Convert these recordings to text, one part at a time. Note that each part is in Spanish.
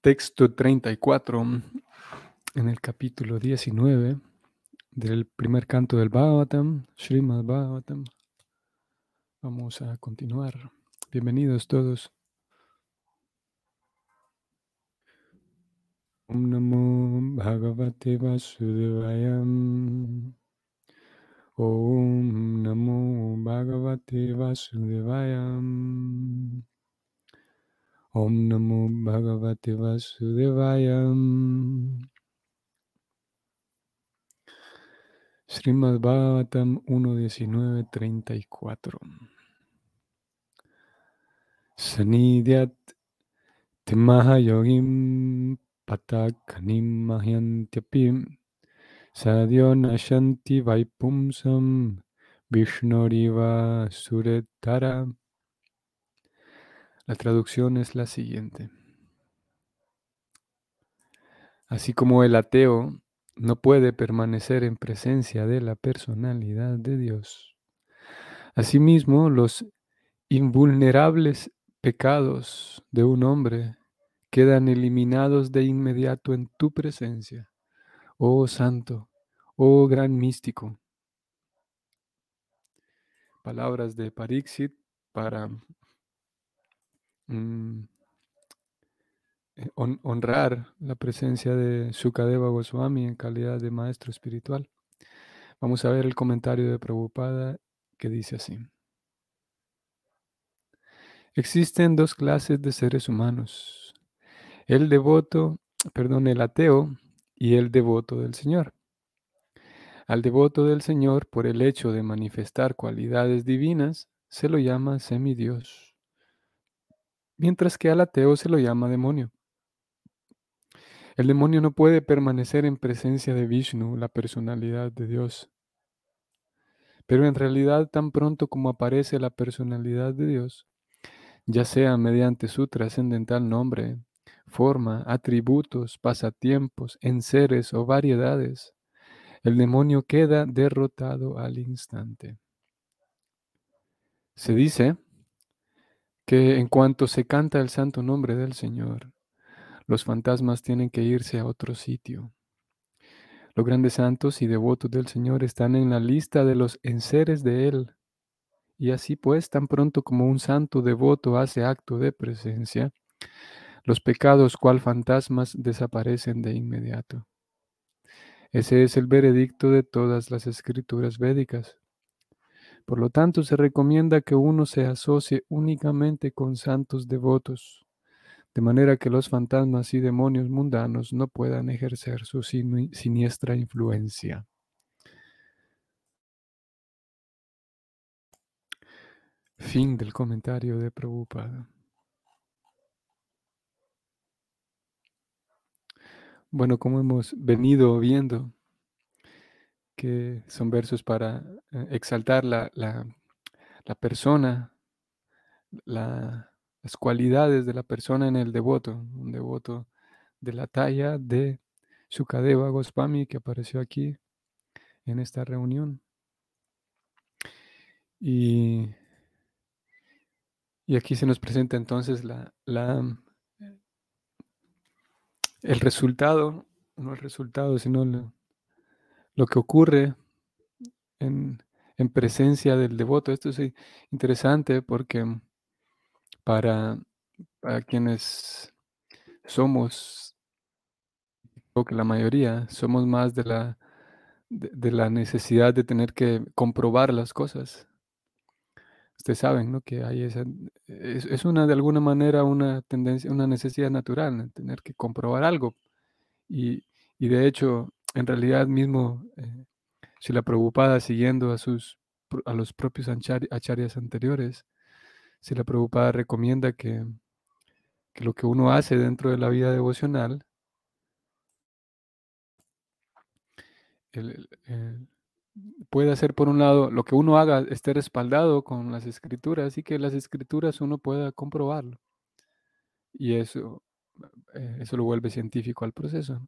texto 34 en el capítulo 19 del primer canto del Bhagavatam, Srimad Bhagavatam. Vamos a continuar. Bienvenidos todos. Om Namo Bhagavate Vasudevaya. Om Namo Bhagavate Vasudevaya. Om Namo Bhagavate Vasudevaya. Srimad Bhagavatam 1.19.34 Sanidyat Timahayogim Patakanim Mahyantyapim Sadhyo Nashanti Vaipumsam Vishnoriva Suretara la traducción es la siguiente. Así como el ateo no puede permanecer en presencia de la personalidad de Dios, asimismo los invulnerables pecados de un hombre quedan eliminados de inmediato en tu presencia, oh santo, oh gran místico. Palabras de Parixit para Mm, eh, honrar la presencia de Sukadeva Goswami en calidad de maestro espiritual. Vamos a ver el comentario de Prabhupada que dice así. Existen dos clases de seres humanos, el devoto, perdón, el ateo y el devoto del Señor. Al devoto del Señor, por el hecho de manifestar cualidades divinas, se lo llama semidios mientras que al ateo se lo llama demonio. El demonio no puede permanecer en presencia de Vishnu, la personalidad de Dios. Pero en realidad tan pronto como aparece la personalidad de Dios, ya sea mediante su trascendental nombre, forma, atributos, pasatiempos, enseres o variedades, el demonio queda derrotado al instante. Se dice que en cuanto se canta el santo nombre del Señor, los fantasmas tienen que irse a otro sitio. Los grandes santos y devotos del Señor están en la lista de los enseres de Él. Y así pues, tan pronto como un santo devoto hace acto de presencia, los pecados cual fantasmas desaparecen de inmediato. Ese es el veredicto de todas las escrituras védicas. Por lo tanto, se recomienda que uno se asocie únicamente con santos devotos, de manera que los fantasmas y demonios mundanos no puedan ejercer su siniestra influencia. Fin del comentario de Prabhupada. Bueno, como hemos venido viendo, que son versos para eh, exaltar la, persona, las cualidades de la persona en el devoto, un devoto de la talla de Sukadeva Goswami que apareció aquí en esta reunión. Y, y aquí se nos presenta entonces la, el resultado, no el resultado, sino lo que ocurre en, presencia del devoto. Esto es interesante porque para, para quienes somos, o que la mayoría, somos más de la, de, la necesidad de tener que comprobar las cosas. Ustedes saben, ¿no? Que hay esa, es, una de alguna manera una tendencia, una necesidad natural, tener que comprobar algo. Y, y de hecho, en realidad mismo, eh, si la preocupada siguiendo a, sus, a los propios acharyas anteriores, si la preocupada recomienda que, lo que uno hace dentro de la vida devocional puede hacer por un lado lo que uno haga esté respaldado con las escrituras y que las escrituras uno pueda comprobarlo. Y eso, eh, eso lo vuelve científico al proceso.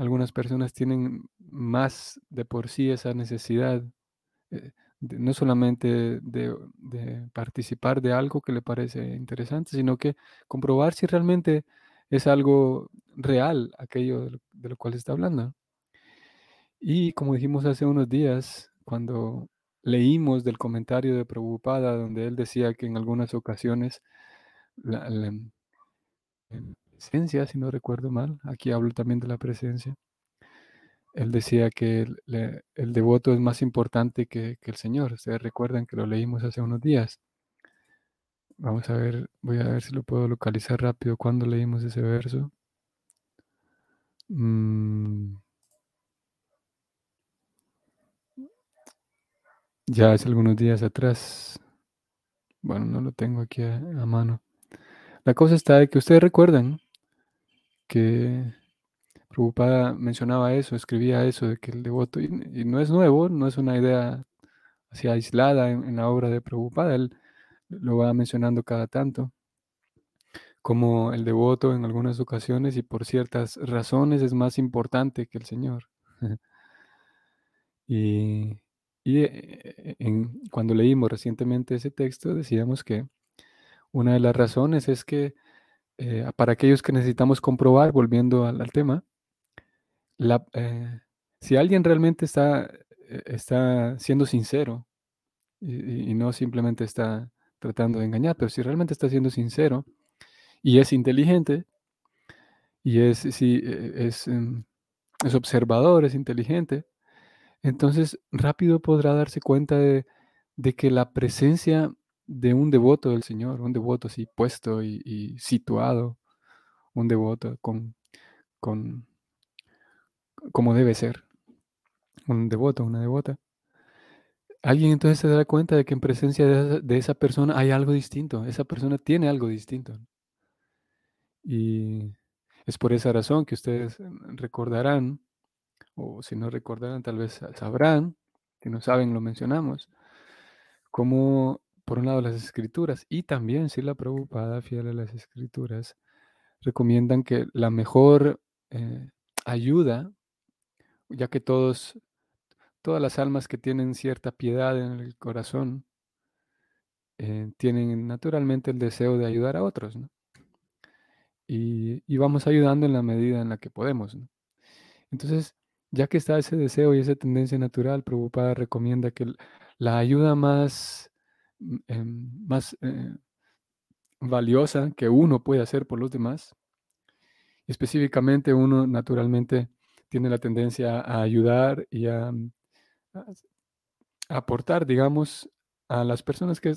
Algunas personas tienen más de por sí esa necesidad, eh, no solamente de, participar de algo que le parece interesante, sino que comprobar si realmente es algo real, aquello de lo, cual se está hablando. Y como dijimos hace unos días, cuando leímos del comentario de Prabhupada, donde él decía que en algunas ocasiones la, presencia, si no recuerdo mal, aquí hablo también de la presencia, él decía que el, devoto es más importante que, el Señor. Ustedes recuerdan que lo leímos hace unos días. Vamos a ver, voy a ver si lo puedo localizar rápido cuando leímos ese verso. Mm. Ya hace algunos días atrás. Bueno, no lo tengo aquí a, mano. La cosa está de que ustedes recuerdan que Prabhupada mencionaba eso, escribía eso, de que el devoto, y, no es nuevo, no es una idea así aislada en, la obra de Prabhupada, él lo va mencionando cada tanto, como el devoto en algunas ocasiones y por ciertas razones es más importante que el Señor. y, eh, cuando leímos recientemente ese texto decíamos que una de las razones es que eh, para aquellos que necesitamos comprobar, volviendo al, tema, eh, si alguien realmente está, está siendo sincero y, no simplemente está tratando de engañar, pero si realmente está siendo sincero y es inteligente y es, si, e, es, em, es observador, es inteligente, entonces rápido podrá darse cuenta de, que la presencia de un devoto del Señor, un devoto así puesto y, situado, un devoto con, con, como debe ser, un devoto, una devota, Alguien entonces se da cuenta de que en presencia de esa, persona hay algo distinto, esa persona tiene algo distinto. Y es por esa razón que ustedes recordarán, o si no recordarán, tal vez sabrán, si no saben, lo mencionamos, como por un lado las escrituras y también si la Prabhupada, fiel a las escrituras, recomiendan que la mejor eh, ayuda, ya que todos todas las almas que tienen cierta piedad en el corazón eh, tienen naturalmente el deseo de ayudar a otros, ¿no? y, vamos ayudando en la medida en la que podemos. Entonces, ya que está ese deseo y esa tendencia natural, Prabhupada recomienda que la ayuda más, em, más eh, valiosa que uno puede hacer por los demás, específicamente uno naturalmente tiene la tendencia a ayudar y a mm, aportar, digamos, a las personas que,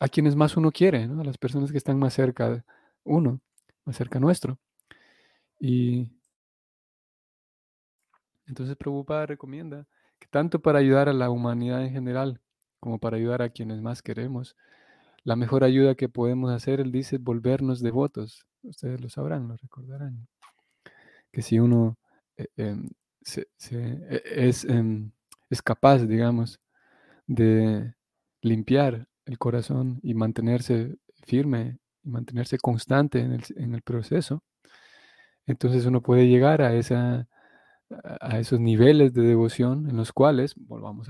a quienes más uno quiere, a las personas que están más cerca de uno, más cerca nuestro. Y entonces Prabhupada recomienda que tanto para ayudar a la humanidad en general como para ayudar a quienes más queremos, la mejor ayuda que podemos hacer, él dice, es volvernos devotos. Ustedes lo sabrán, lo recordarán. Que si uno eh, em, e, es em, es capaz, digamos, de limpiar el corazón y mantenerse firme y mantenerse constante en el, proceso, entonces uno puede llegar a, esa, a esos niveles de devoción en los cuales, volvamos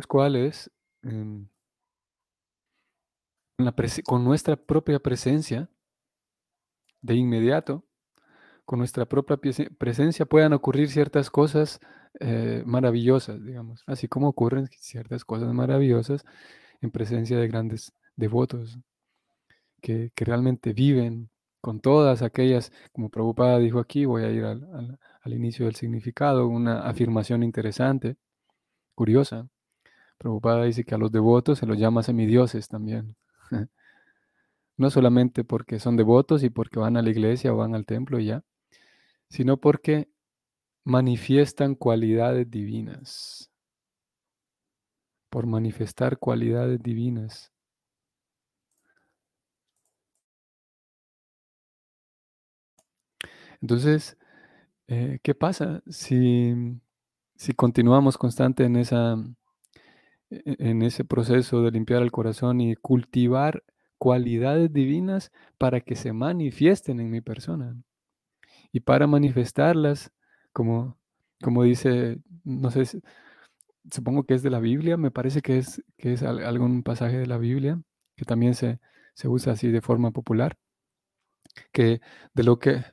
a los cuales, em, con nuestra propia presencia, de inmediato, con nuestra propia presencia puedan ocurrir ciertas cosas eh, maravillosas, digamos, así como ocurren ciertas cosas maravillosas en presencia de grandes devotos que, realmente viven con todas aquellas, como Prabhupada dijo aquí, voy a ir al, inicio del significado, una afirmación interesante, curiosa. Prabhupada dice que a los devotos se los llama semidioses también. no solamente porque son devotos y porque van a la iglesia o van al templo y ya, sino porque manifiestan cualidades divinas. Por manifestar cualidades divinas. Entonces, eh, ¿qué pasa si, si continuamos constante en, esa, en ese proceso de limpiar el corazón y cultivar cualidades divinas para que se manifiesten en mi persona? y para manifestarlas, como, como dice, no sé, supongo que es de la Biblia, me parece que es, que es algún pasaje de la Biblia, que también se, se usa así de forma popular, que de lo que,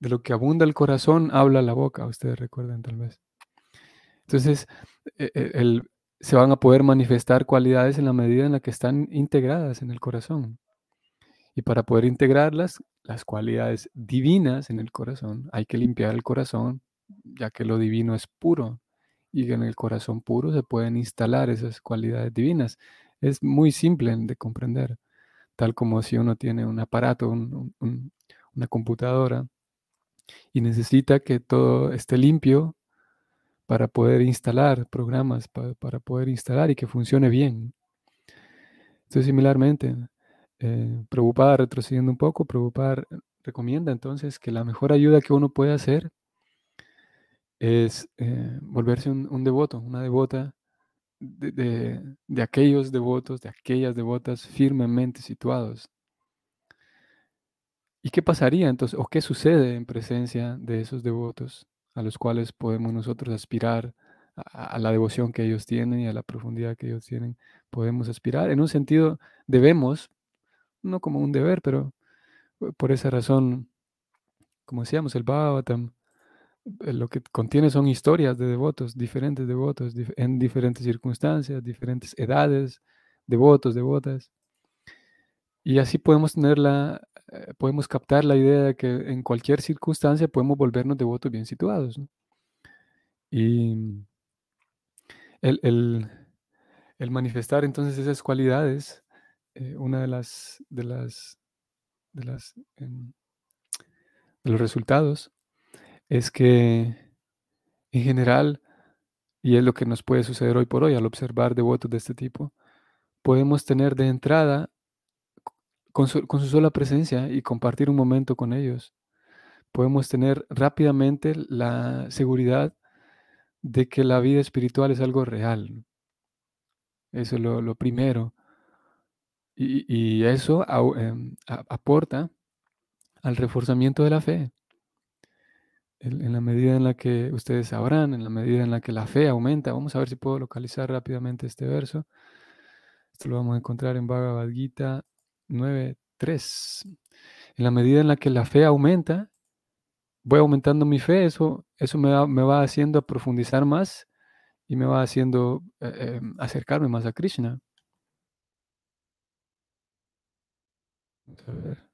de lo que abunda el corazón habla la boca, ustedes recuerdan tal vez. Entonces, e, e, el, se van a poder manifestar cualidades en la medida en la que están integradas en el corazón. Y para poder integrarlas, las cualidades divinas en el corazón, hay que limpiar el corazón, ya que lo divino es puro. Y en el corazón puro se pueden instalar esas cualidades divinas. Es muy simple de comprender, tal como si uno tiene un aparato, una computadora, y necesita que todo esté limpio para poder instalar programas, para, poder instalar y que funcione bien. Entonces, similarmente, eh, retrocediendo un poco, Prabhupada recomienda entonces que la mejor ayuda que uno puede hacer es eh, volverse un, devoto, una devota de, de, aquellos devotos, de aquellas devotas firmemente situados. ¿Y qué pasaría entonces, o qué sucede en presencia de esos devotos? A los cuales podemos nosotros aspirar a, la devoción que ellos tienen y a la profundidad que ellos tienen. Podemos aspirar. En un sentido, debemos, no como un deber, pero por esa razón, como decíamos, el Bhagavatam, eh, lo que contiene son historias de devotos, diferentes devotos, en diferentes circunstancias, diferentes edades, devotos, devotas. Y así podemos tener la, eh, podemos captar la idea de que en cualquier circunstancia podemos volvernos devotos bien situados. Y el, manifestar entonces esas cualidades, eh, una de las, de las, de las, em, de los resultados es que en general, y es lo que nos puede suceder hoy por hoy al observar devotos de este tipo, podemos tener de entrada con su, sola presencia y compartir un momento con ellos, podemos tener rápidamente la seguridad de que la vida espiritual es algo real. Eso es lo, primero. Y, eso em, aporta al reforzamiento de la fe. En, en, la medida en la que ustedes sabrán, en la medida en la que la fe aumenta, vamos a ver si puedo localizar rápidamente este verso. Esto lo vamos a encontrar en Bhagavad Gita 9.3. En la medida en la que la fe aumenta, voy aumentando mi fe, eso, eso me, va, me va haciendo profundizar más y me va haciendo eh, em, acercarme más a Krishna. Vamos a ver.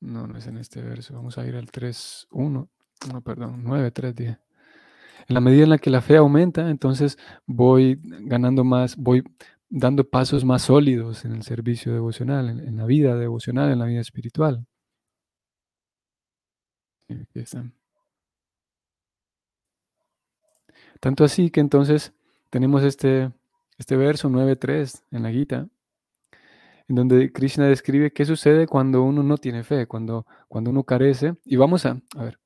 No, no es en este verso. Vamos a ir al 3.1. No, perdón, 9.3 En la medida en la que la fe aumenta, entonces voy ganando más, voy dando pasos más sólidos en el servicio devocional, en, la vida devocional, en la vida espiritual. Tanto así que entonces tenemos este, este verso 9.3 en la Gita, en donde Krishna describe qué sucede cuando uno no tiene fe, cuando, cuando uno carece. Y vamos a, a ver,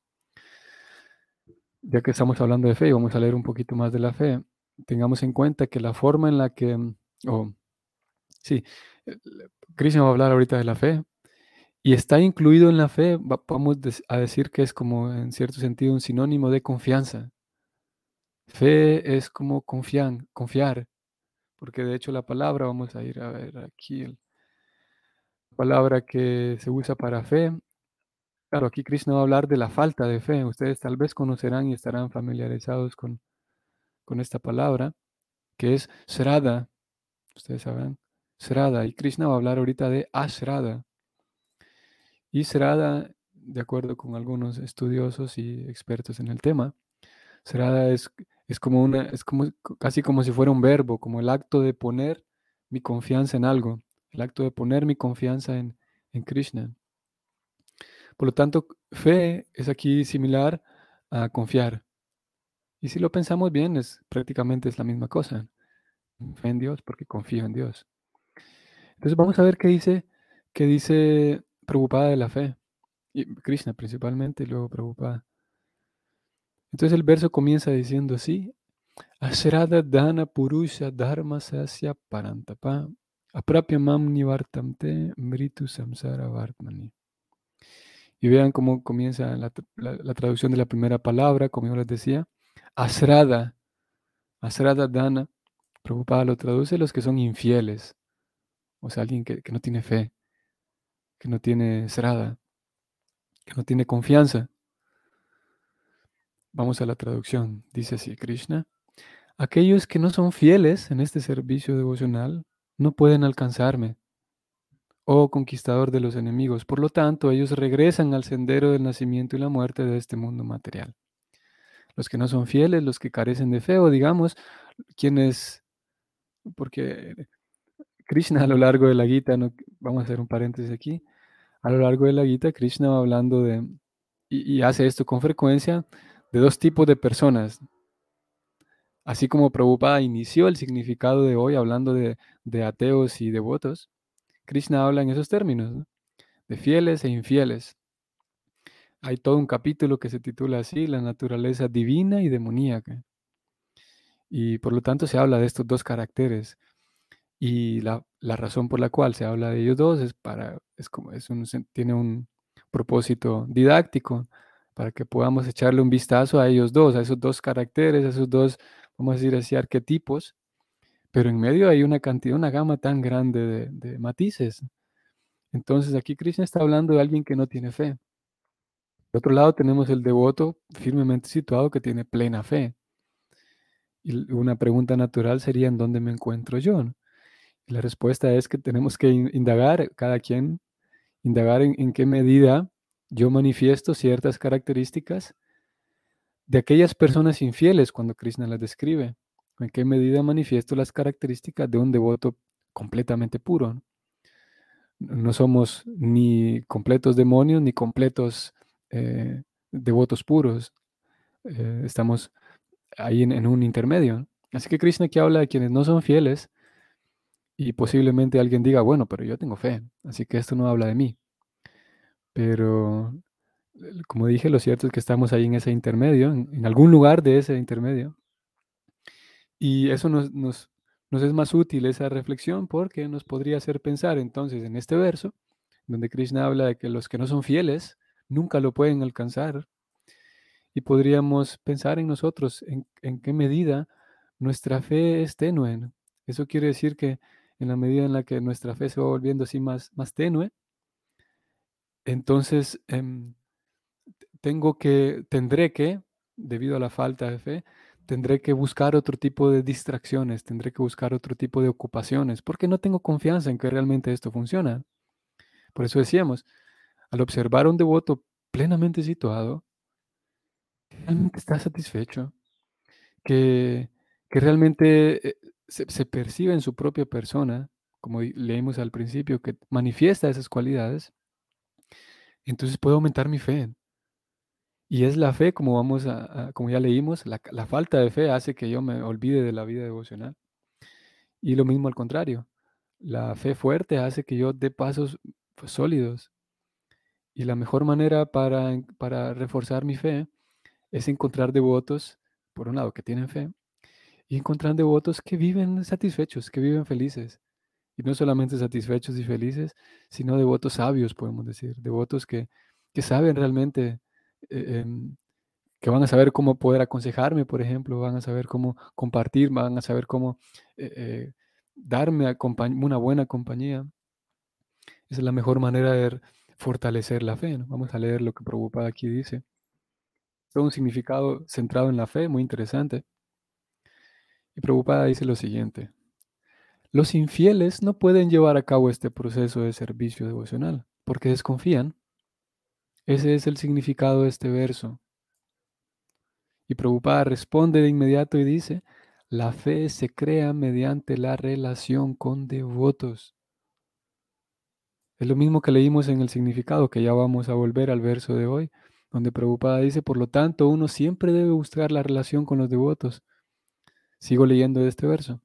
ya que estamos hablando de fe y vamos a leer un poquito más de la fe, tengamos en cuenta que la forma en la que Oh, sí, Krishna va a hablar ahorita de la fe. Y está incluido en la fe, vamos a decir que es como en cierto sentido un sinónimo de confianza. Fe es como confiar, confiar, porque de hecho la palabra, vamos a ir a ver aquí, la palabra que se usa para fe, claro, aquí Krishna va a hablar de la falta de fe. Ustedes tal vez conocerán y estarán familiarizados con, con esta palabra, que es srada, ustedes sabrán, Srada. Y Krishna va a hablar ahorita de Ashrada. Y Srada, de acuerdo con algunos estudiosos y expertos en el tema, Srada es, es como una, es como casi como si fuera un verbo, como el acto de poner mi confianza en algo, el acto de poner mi confianza en, en Krishna. Por lo tanto, fe es aquí similar a confiar. Y si lo pensamos bien, es prácticamente es la misma cosa en Dios porque confío en Dios. Entonces vamos a ver qué dice, qué dice preocupada de la fe. Y Krishna principalmente y luego preocupada. Entonces el verso comienza diciendo así. Ashrada dana purusha dharma sasya parantapa mam nivartamte mritu samsara vartmani. Y vean cómo comienza la, traducción de la primera palabra, como yo les decía. Asrada, Asrada dana Preocupada lo traduce los que son infieles. o sea, alguien que, que no tiene fe, que no tiene srada, que no tiene confianza. Vamos a la traducción. Dice así, Krishna. Aquellos que no son fieles en este servicio devocional no pueden alcanzarme, oh conquistador de los enemigos. Por lo tanto, ellos regresan al sendero del nacimiento y la muerte de este mundo material. Los que no son fieles, los que carecen de fe, o digamos, quienes, porque Krishna a lo largo de la Gita, no, vamos a hacer un paréntesis aquí, a lo largo de la Gita, Krishna va hablando de, y, hace esto con frecuencia, de dos tipos de personas. Así como Prabhupada inició el significado de hoy hablando de, de ateos y devotos, Krishna habla en esos términos, ¿no? de fieles e infieles. Hay todo un capítulo que se titula así, la naturaleza divina y demoníaca. Y por lo tanto se habla de estos dos caracteres. Y la, la razón por la cual se habla de ellos dos es para, es como, es un, tiene un propósito didáctico, para que podamos echarle un vistazo a ellos dos, a esos dos caracteres, a esos dos, vamos a decir así, arquetipos, pero en medio hay una cantidad, una gama tan grande de, de matices. Entonces aquí Krishna está hablando de alguien que no tiene fe. Por otro lado tenemos el devoto firmemente situado que tiene plena fe. Y una pregunta natural sería, ¿en dónde me encuentro yo? La respuesta es que tenemos que indagar, cada quien, indagar en, en qué medida yo manifiesto ciertas características de aquellas personas infieles cuando Krishna las describe. ¿En qué medida manifiesto las características de un devoto completamente puro? No somos ni completos demonios ni completos eh, devotos puros. Eh, estamos ahí en, un intermedio. Así que Krishna aquí habla de quienes no son fieles y posiblemente alguien diga, bueno, pero yo tengo fe, así que esto no habla de mí. Pero, como dije, lo cierto es que estamos ahí en ese intermedio, en, algún lugar de ese intermedio. Y eso nos, es más útil, esa reflexión, porque nos podría hacer pensar entonces en este verso, donde Krishna habla de que los que no son fieles nunca lo pueden alcanzar. Y podríamos pensar en nosotros, en, qué medida nuestra fe es tenue. Eso quiere decir que en la medida en la que nuestra fe se va volviendo así más, más tenue, entonces eh, tengo que, tendré que, debido a la falta de fe, tendré que buscar otro tipo de distracciones, tendré que buscar otro tipo de ocupaciones, porque no tengo confianza en que realmente esto funciona. Por eso decíamos, al observar a un devoto plenamente situado, realmente está satisfecho, que, que realmente eh, se, se, percibe en su propia persona, como leímos al principio, que manifiesta esas cualidades, entonces puedo aumentar mi fe. Y es la fe, como vamos a, a como ya leímos, la, la, falta de fe hace que yo me olvide de la vida devocional. Y lo mismo al contrario, la fe fuerte hace que yo dé pasos pues, sólidos. Y la mejor manera para, para reforzar mi fe es encontrar devotos, por un lado, que tienen fe, y encontrar devotos que viven satisfechos, que viven felices. Y no solamente satisfechos y felices, sino devotos sabios, podemos decir, devotos que, que saben realmente, eh, eh, que van a saber cómo poder aconsejarme, por ejemplo, van a saber cómo compartir, van a saber cómo eh, darme una buena compañía. Esa es la mejor manera de fortalecer la fe. Vamos a leer lo que Prabhupada aquí dice. Todo un significado centrado en la fe, muy interesante. Y Prabhupada dice lo siguiente. Los infieles no pueden llevar a cabo este proceso de servicio devocional porque desconfían. Ese es el significado de este verso. Y Prabhupada responde de inmediato y dice, la fe se crea mediante la relación con devotos. Es lo mismo que leímos en el significado, que ya vamos a volver al verso de hoy, donde Prabhupada dice, por lo tanto, uno siempre debe buscar la relación con los devotos. Sigo leyendo este verso.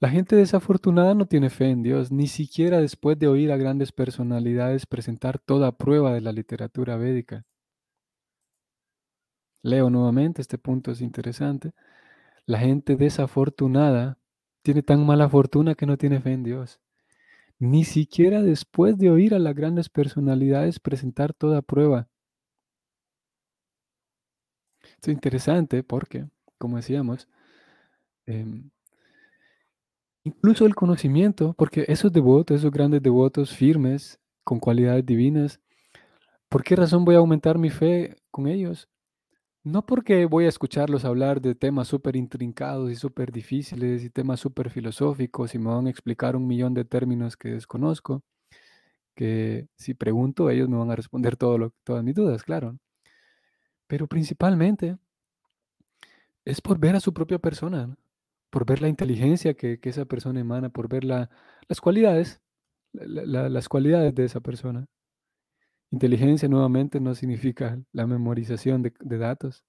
La gente desafortunada no tiene fe en Dios, ni siquiera después de oír a grandes personalidades presentar toda prueba de la literatura védica. Leo nuevamente, este punto es interesante. La gente desafortunada tiene tan mala fortuna que no tiene fe en Dios. Ni siquiera después de oír a las grandes personalidades presentar toda prueba. Esto es interesante porque, como decíamos, eh, incluso el conocimiento, porque esos devotos, esos grandes devotos firmes, con cualidades divinas, ¿por qué razón voy a aumentar mi fe con ellos? No porque voy a escucharlos hablar de temas súper intrincados y súper difíciles y temas súper filosóficos y me van a explicar un millón de términos que desconozco, que si pregunto ellos me van a responder todo lo, todas mis dudas, claro. Pero principalmente es por ver a su propia persona, por ver la inteligencia que, esa persona emana, por ver las cualidades, las cualidades de esa persona. Inteligencia nuevamente no significa la memorización de, datos,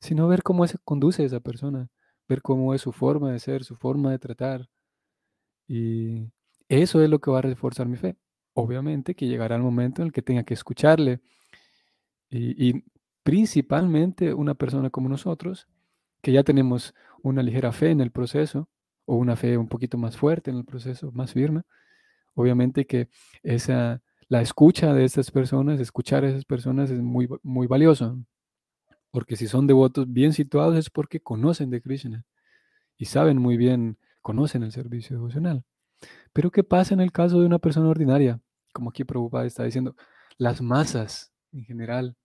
sino ver cómo se conduce esa persona, ver cómo es su forma de ser, su forma de tratar. Y eso es lo que va a reforzar mi fe. Obviamente que llegará el momento en el que tenga que escucharle. Y, y principalmente una persona como nosotros, que ya tenemos una ligera fe en el proceso, o una fe un poquito más fuerte en el proceso, más firme, obviamente que esa la escucha de estas personas, escuchar a esas personas es muy, muy valioso, porque si son devotos bien situados es porque conocen de Krishna y saben muy bien, conocen el servicio devocional. Pero ¿qué pasa en el caso de una persona ordinaria? Como aquí Prabhupada está diciendo, las masas en general.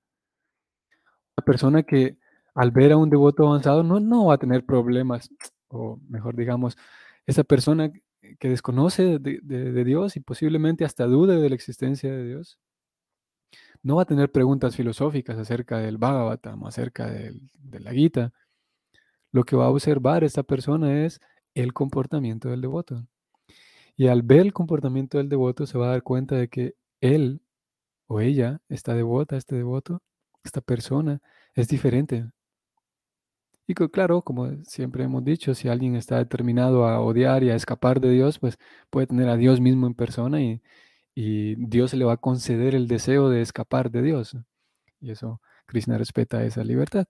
Una persona que al ver a un devoto avanzado no, no va a tener problemas, o mejor digamos, esa persona que desconoce de, Dios y posiblemente hasta dude de la existencia de Dios, no va a tener preguntas filosóficas acerca del Bhagavatam, acerca de la Gita. Lo que va a observar esta persona es el comportamiento del devoto. Y al ver el comportamiento del devoto se va a dar cuenta de que él o ella, esta devota, este devoto, esta persona, es diferente y claro, como siempre hemos dicho, si alguien está determinado a odiar y a escapar de Dios, pues puede tener a Dios mismo en persona y, Dios le va a conceder el deseo de escapar de Dios. Y eso, Krishna respeta esa libertad.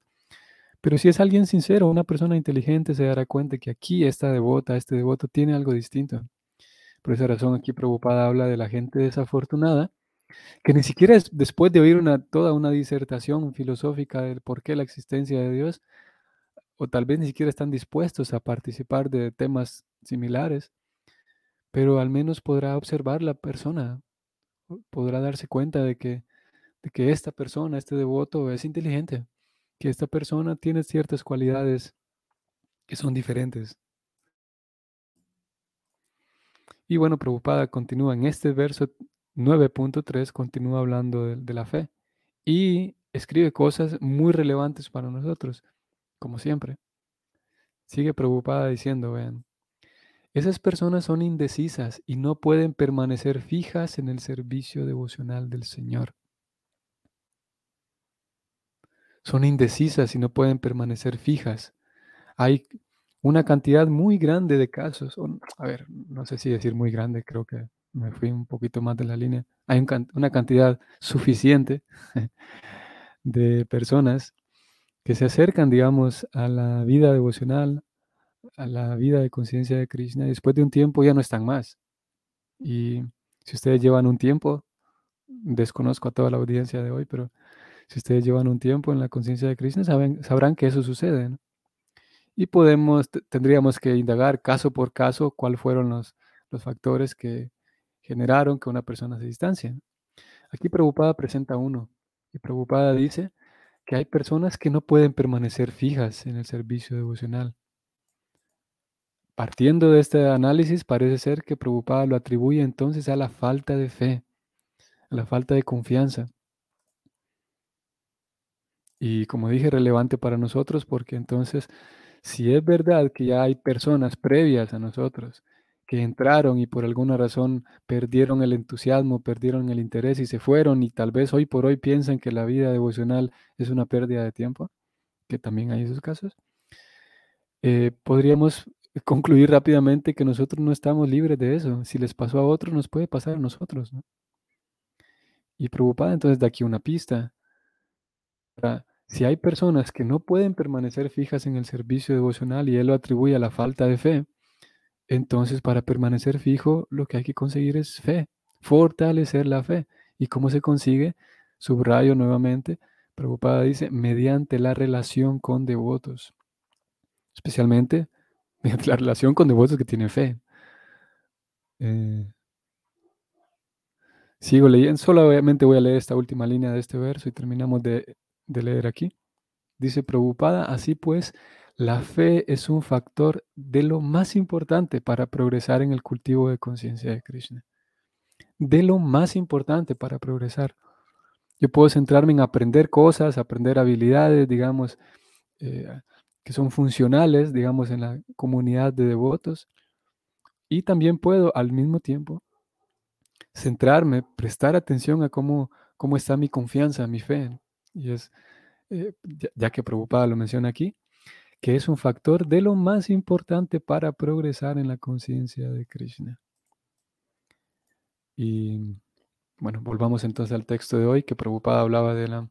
Pero si es alguien sincero, una persona inteligente, se dará cuenta que aquí esta devota, este devoto tiene algo distinto. Por esa razón aquí Prabhupada habla de la gente desafortunada, que ni siquiera después de oír una, toda una disertación filosófica del por qué la existencia de Dios, o tal vez ni siquiera están dispuestos a participar de temas similares, pero al menos podrá observar la persona, podrá darse cuenta de que, de que esta persona, este devoto, es inteligente, que esta persona tiene ciertas cualidades que son diferentes. Y bueno, preocupada continúa en este verso 9.3, continúa hablando de, de la fe y escribe cosas muy relevantes para nosotros como siempre. Sigue preocupada diciendo, vean, esas personas son indecisas y no pueden permanecer fijas en el servicio devocional del Señor. Son indecisas y no pueden permanecer fijas. Hay una cantidad muy grande de casos, a ver, no sé si decir muy grande, creo que me fui un poquito más de la línea. Hay una cantidad suficiente de personas que se acercan, digamos, a la vida devocional, a la vida de conciencia de Krishna, después de un tiempo ya no están más. Y si ustedes llevan un tiempo, desconozco a toda la audiencia de hoy, pero si ustedes llevan un tiempo en la conciencia de Krishna, saben, sabrán que eso sucede. Y podemos, tendríamos que indagar caso por caso cuáles fueron los factores que generaron que una persona se distancie. Aquí Preocupada presenta uno. Y Preocupada dice que hay personas que no pueden permanecer fijas en el servicio devocional. Partiendo de este análisis, parece ser que Prabhupada lo atribuye entonces a la falta de fe, a la falta de confianza. Y como dije, relevante para nosotros porque entonces, si es verdad que ya hay personas previas a nosotros entraron y por alguna razón perdieron el entusiasmo, perdieron el interés y se fueron y tal vez hoy por hoy piensan que la vida devocional es una pérdida de tiempo, que también hay esos casos, eh, podríamos concluir rápidamente que nosotros no estamos libres de eso. Si les pasó a otros, nos puede pasar a nosotros. Y preocupada entonces de aquí una pista. Si hay personas que no pueden permanecer fijas en el servicio devocional y él lo atribuye a la falta de fe, entonces, para permanecer fijo, lo que hay que conseguir es fe, fortalecer la fe. ¿Y cómo se consigue? Subrayo nuevamente, preocupada dice, mediante la relación con devotos. Especialmente mediante la relación con devotos que tienen fe. Eh, sigo leyendo, solamente voy a leer esta última línea de este verso y terminamos de, de leer aquí. Dice Prabhupada, así pues, la fe es un factor de lo más importante para progresar en el cultivo de conciencia de Krishna. De lo más importante para progresar. Yo puedo centrarme en aprender cosas, aprender habilidades, digamos, eh, que son funcionales, digamos, en la comunidad de devotos. Y también puedo al mismo tiempo centrarme, prestar atención a cómo, cómo está mi confianza, mi fe. Y es, eh, ya, que Prabhupada lo menciona aquí, que es un factor de lo más importante para progresar en la conciencia de Krishna. Y bueno, volvamos entonces al texto de hoy, que Prabhupada hablaba de la,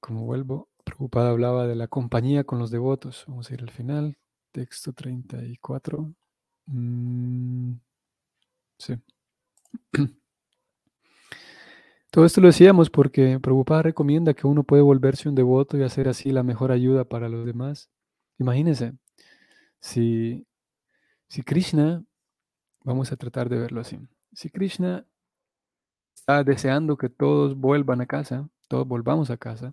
como vuelvo, Prabhupada hablaba de la compañía con los devotos. Vamos a ir al final, texto 34. Mm, sí. Todo esto lo decíamos porque Prabhupada recomienda que uno puede volverse un devoto y hacer así la mejor ayuda para los demás. Imagínense, si, si Krishna, vamos a tratar de verlo así, si Krishna está deseando que todos vuelvan a casa, todos volvamos a casa,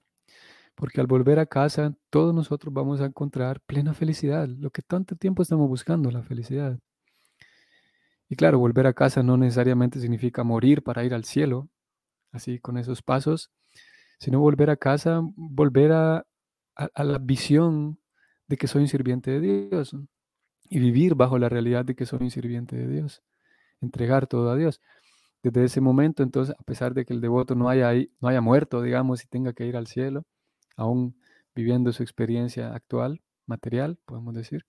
porque al volver a casa todos nosotros vamos a encontrar plena felicidad, lo que tanto tiempo estamos buscando, la felicidad. Y claro, volver a casa no necesariamente significa morir para ir al cielo, así con esos pasos, sino volver a casa, volver a, la visión de que soy un sirviente de Dios y vivir bajo la realidad de que soy un sirviente de Dios, entregar todo a Dios. Desde ese momento, entonces, a pesar de que el devoto no haya, no haya muerto, digamos, y tenga que ir al cielo, aún viviendo su experiencia actual, material, podemos decir,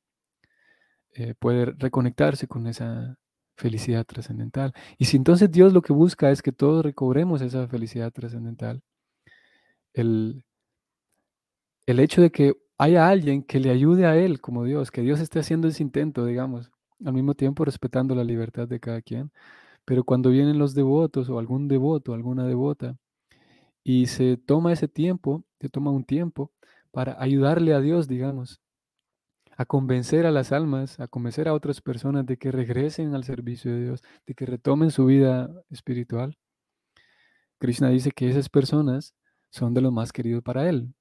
eh, puede reconectarse con esa felicidad trascendental. Y si entonces Dios lo que busca es que todos recobremos esa felicidad trascendental, el, el hecho de que haya alguien que le ayude a Él como Dios, que Dios esté haciendo ese intento, digamos, al mismo tiempo respetando la libertad de cada quien, pero cuando vienen los devotos o algún devoto, alguna devota, y se toma ese tiempo, se toma un tiempo para ayudarle a Dios, digamos, a convencer a las almas, a convencer a otras personas de que regresen al servicio de Dios, de que retomen su vida espiritual. Krishna dice que esas personas son de lo más querido para él.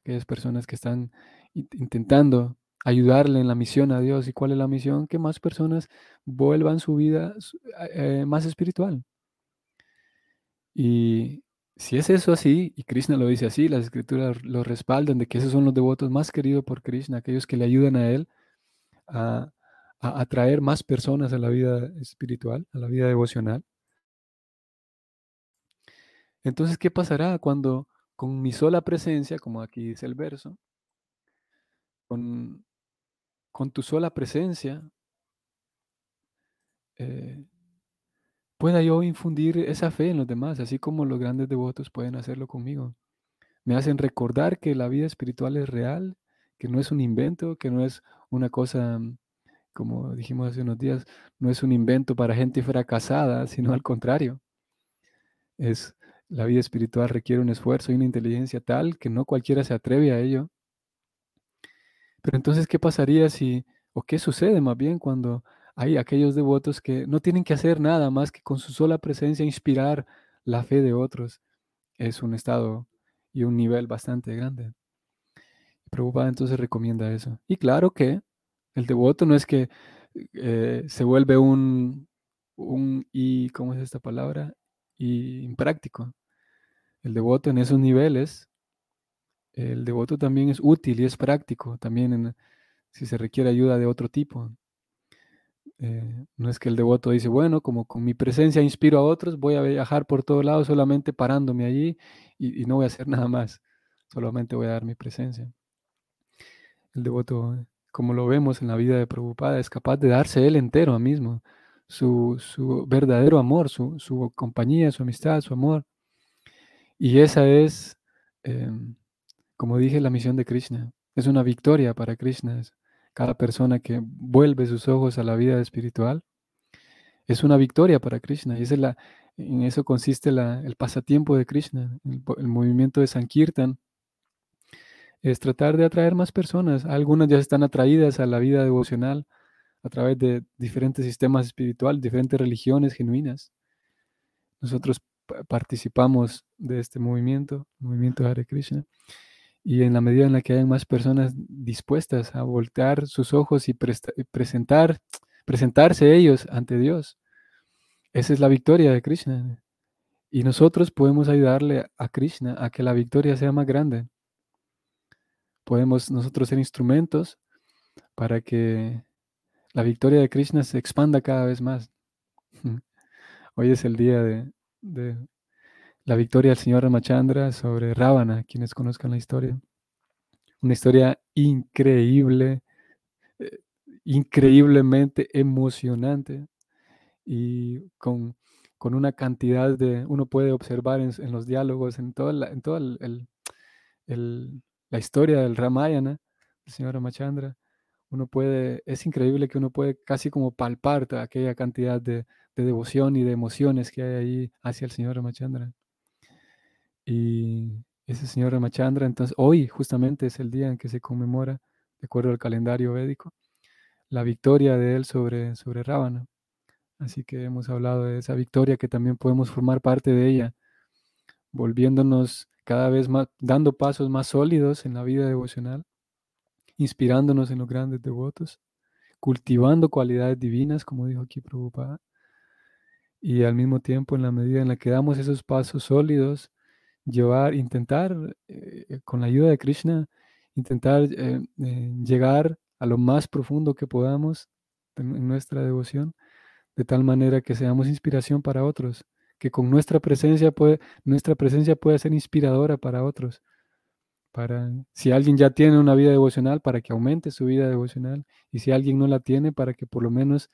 Aquellas personas que están intentando ayudarle en la misión a Dios. ¿Y cuál es la misión? Que más personas vuelvan su vida eh, más espiritual. Y si es eso así, y Krishna lo dice así, las escrituras lo respaldan de que esos son los devotos más queridos por Krishna, aquellos que le ayudan a él a, atraer más personas a la vida espiritual, a la vida devocional. Entonces, ¿qué pasará cuando con mi sola presencia, como aquí dice el verso, con, con tu sola presencia, eh, pueda yo infundir esa fe en los demás, así como los grandes devotos pueden hacerlo conmigo. Me hacen recordar que la vida espiritual es real, que no es un invento, que no es una cosa, mm, como dijimos hace unos días, no es un invento para gente fracasada, sino al contrario. Es la vida espiritual requiere un esfuerzo y una inteligencia tal que no cualquiera se atreve a ello. Pero entonces, ¿qué pasaría si, o qué sucede más bien cuando hay aquellos devotos que no tienen que hacer nada más que con su sola presencia inspirar la fe de otros. Es un estado y un nivel bastante grande. Prabhupada entonces recomienda eso. Y claro que el devoto no es que eh, se vuelve un, un, y, ¿cómo es esta palabra? Y impráctico. El devoto en esos niveles, el devoto también es útil y es práctico, también si se requiere ayuda de otro tipo. Eh, no es que el devoto dice, bueno, como con mi presencia inspiro a otros, voy a viajar por todos lados solamente parándome allí y, no voy a hacer nada más, solamente voy a dar mi presencia. El devoto, como lo vemos en la vida de Prabhupada, es capaz de darse él entero a mismo, su, verdadero amor, su, compañía, su amistad, su amor. Y esa es, em, como dije, la misión de Krishna. Es una victoria para Krishna cada persona que vuelve sus ojos a la vida espiritual, es una victoria para Krishna. Y es la, en eso consiste el pasatiempo de Krishna, el, movimiento de Sankirtan. Es tratar de atraer más personas. Algunas ya están atraídas a la vida devocional, a través de diferentes sistemas espirituales, diferentes religiones genuinas. Nosotros participamos de este movimiento, movimiento de Hare Krishna, y en la medida en la que hay más personas dispuestas a voltear sus ojos y presentar, presentarse ellos ante Dios, esa es la victoria de Krishna. Y nosotros podemos ayudarle a Krishna a que la victoria sea más grande. Podemos nosotros ser instrumentos para que la victoria de Krishna se expanda cada vez más. Hoy es el día de, la victoria del señor Ramachandra sobre Ravana, quienes conozcan la historia. Una historia increíble, eh, increíblemente emocionante y con, una cantidad de, uno puede observar en, los diálogos, en toda, la, en toda la historia del Ramayana, el señor Ramachandra, uno puede, es increíble que uno puede casi como palpar aquella cantidad de, devoción y de emociones que hay ahí hacia el señor Ramachandra. Y ese señor Ramachandra, entonces hoy justamente es el día en que se conmemora, de acuerdo al calendario védico, la victoria de él sobre, sobre Ravana. Así que hemos hablado de esa victoria que también podemos formar parte de ella, volviéndonos cada vez más, dando pasos más sólidos en la vida devocional inspirándonos en los grandes devotos, cultivando cualidades divinas, como dijo aquí Prabhupada, y al mismo tiempo, en la medida en la que damos esos pasos sólidos, llevar, intentar, eh, con la ayuda de Krishna, intentar eh, eh, llegar a lo más profundo que podamos en, nuestra devoción, de tal manera que seamos inspiración para otros, que con nuestra presencia puede, nuestra presencia pueda ser inspiradora para otros para si alguien ya tiene una vida devocional, para que aumente su vida devocional, y si alguien no la tiene, para que por lo menos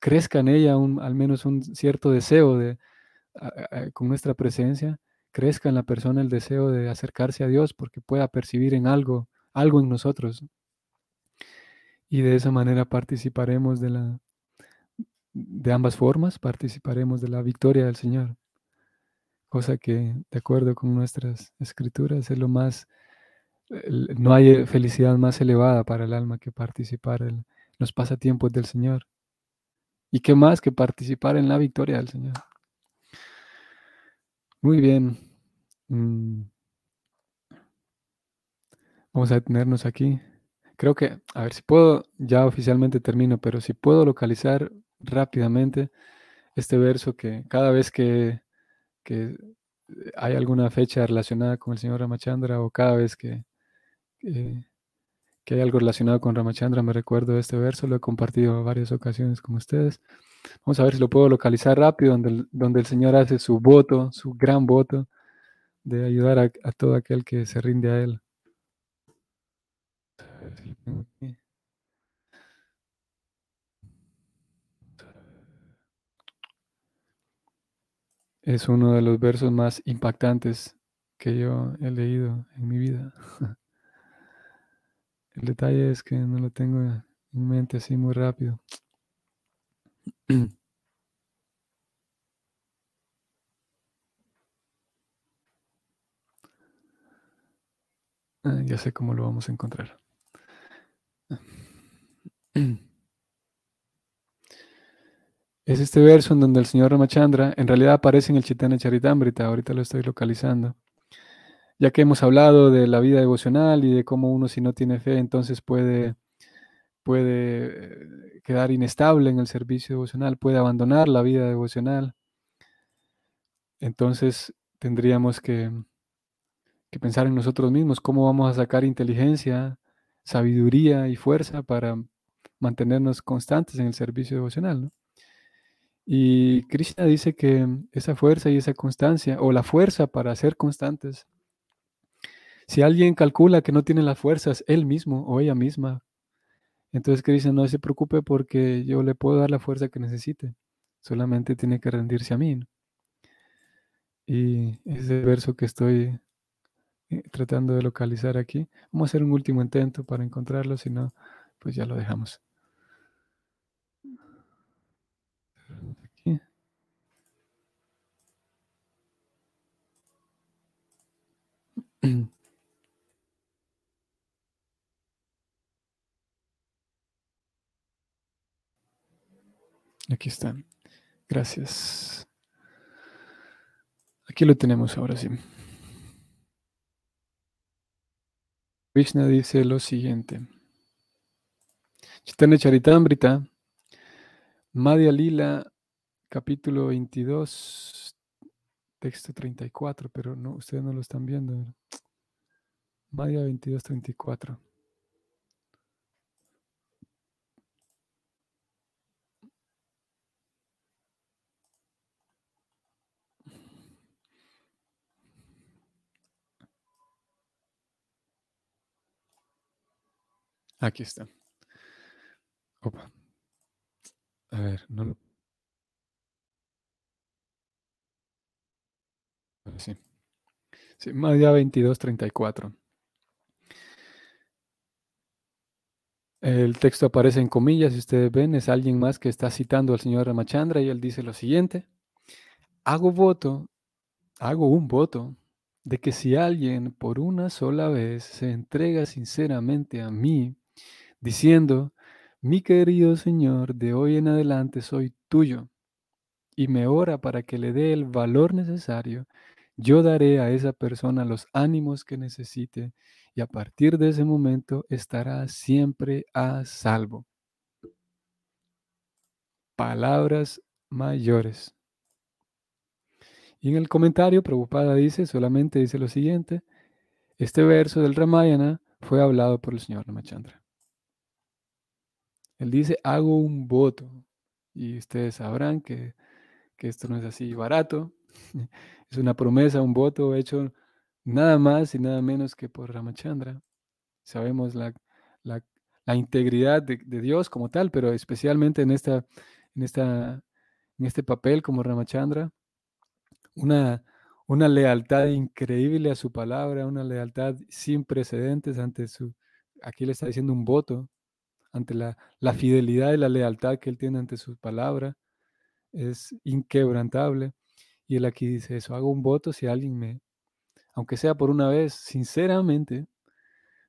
crezca en ella un, al menos un cierto deseo de, con nuestra presencia, crezca en la persona el deseo de acercarse a Dios, porque pueda percibir en algo, algo en nosotros. Y de esa manera participaremos de la de ambas formas, participaremos de la victoria del Señor cosa que de acuerdo con nuestras escrituras es lo más, no hay felicidad más elevada para el alma que participar en los pasatiempos del Señor. ¿Y qué más que participar en la victoria del Señor? Muy bien. Mm. Vamos a detenernos aquí. Creo que, a ver si puedo, ya oficialmente termino, pero si puedo localizar rápidamente este verso que cada vez que que hay alguna fecha relacionada con el señor Ramachandra o cada vez que, que, hay algo relacionado con Ramachandra me recuerdo este verso, lo he compartido varias ocasiones con ustedes. Vamos a ver si lo puedo localizar rápido, donde el, donde el Señor hace su voto, su gran voto de ayudar a, a todo aquel que se rinde a Él. Es uno de los versos más impactantes que yo he leído en mi vida. El detalle es que no lo tengo en mente así muy rápido. Ah, ya sé cómo lo vamos a encontrar. Es este verso en donde el señor Ramachandra en realidad aparece en el Chaitanya Charitamrita, ahorita lo estoy localizando. Ya que hemos hablado de la vida devocional y de cómo uno si no tiene fe entonces puede, puede eh, quedar inestable en el servicio devocional, puede abandonar la vida devocional. Entonces tendríamos que, que pensar en nosotros mismos, cómo vamos a sacar inteligencia, sabiduría y fuerza para mantenernos constantes en el servicio devocional. Y Krishna dice que esa fuerza y esa constancia, o la fuerza para ser constantes, si alguien calcula que no tiene las fuerzas, él mismo o ella misma, entonces Krishna no se preocupe porque yo le puedo dar la fuerza que necesite, solamente tiene que rendirse a mí. Y ese verso que estoy eh, tratando de localizar aquí, vamos a hacer un último intento para encontrarlo, si no, pues ya lo dejamos. Aquí está. Gracias. Aquí lo tenemos ahora sí. Krishna dice lo siguiente. Chaitanya Charitamrita, Madhya Lila, capítulo 22, texto 34, pero no, ustedes no lo están viendo. Madhya 22, 34. Aquí está. Opa. A ver, no lo. Sí. Sí, Madhya 2234. El texto aparece en comillas, si ustedes ven, es alguien más que está citando al señor Ramachandra y él dice lo siguiente: Hago voto, hago un voto de que si alguien por una sola vez se entrega sinceramente a mí, diciendo, mi querido Señor, de hoy en adelante soy tuyo, y me ora para que le dé el valor necesario, yo daré a esa persona los ánimos que necesite y a partir de ese momento estará siempre a salvo. Palabras mayores. Y en el comentario, Prabhupada dice, solamente dice lo siguiente, este verso del Ramayana fue hablado por el señor Ramachandra. Él dice, hago un voto. Y ustedes sabrán que, esto no es así barato. Es una promesa, un voto hecho nada más y nada menos que por Ramachandra. Sabemos la, integridad de, Dios como tal, pero especialmente en, esta, en, esta, en este papel como Ramachandra, una, una lealtad increíble a su palabra, una lealtad sin precedentes ante su, aquí le está diciendo un voto, ante la, fidelidad y la lealtad que él tiene ante su palabra, es inquebrantable. Y él aquí dice eso, hago un voto si alguien me, aunque sea por una vez, sinceramente,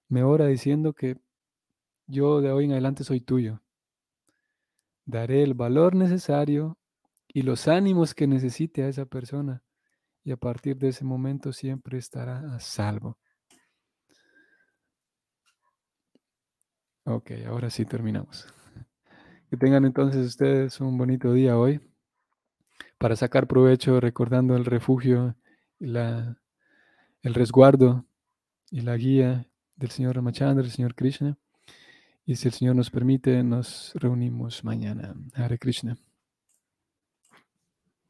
me ora diciendo que yo de hoy en adelante soy tuyo. Daré el valor necesario y los ánimos que necesite a esa persona. Y a partir de ese momento siempre estará a salvo. Ok, ahora sí terminamos. Que tengan entonces ustedes un bonito día hoy para sacar provecho recordando el refugio, la, el resguardo y la guía del Señor Ramachandra, el Señor Krishna. Y si el Señor nos permite, nos reunimos mañana. Hare Krishna.